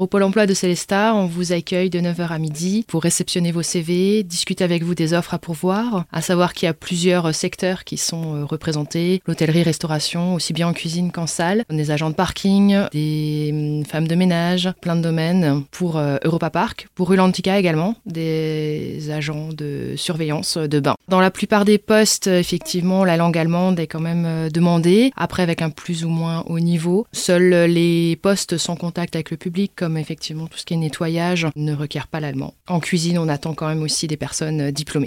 Au Pôle emploi de Célestat, on vous accueille de 9h à midi pour réceptionner vos CV, discuter avec vous des offres à pourvoir, à savoir qu'il y a plusieurs secteurs qui sont euh, représentés, l'hôtellerie, restauration, aussi bien en cuisine qu'en salle, des agents de parking, des hum, femmes de ménage, plein de domaines pour euh, Europa Park, pour Rulantica également, des agents de surveillance de bain. Dans la plupart des postes, effectivement, la langue allemande est quand même euh, demandée, après avec un plus ou moins haut niveau. Seuls les postes sans contact avec le public, comme effectivement tout ce qui est nettoyage, ne requiert pas l'allemand. En cuisine, on attend quand même aussi des personnes euh, diplômées.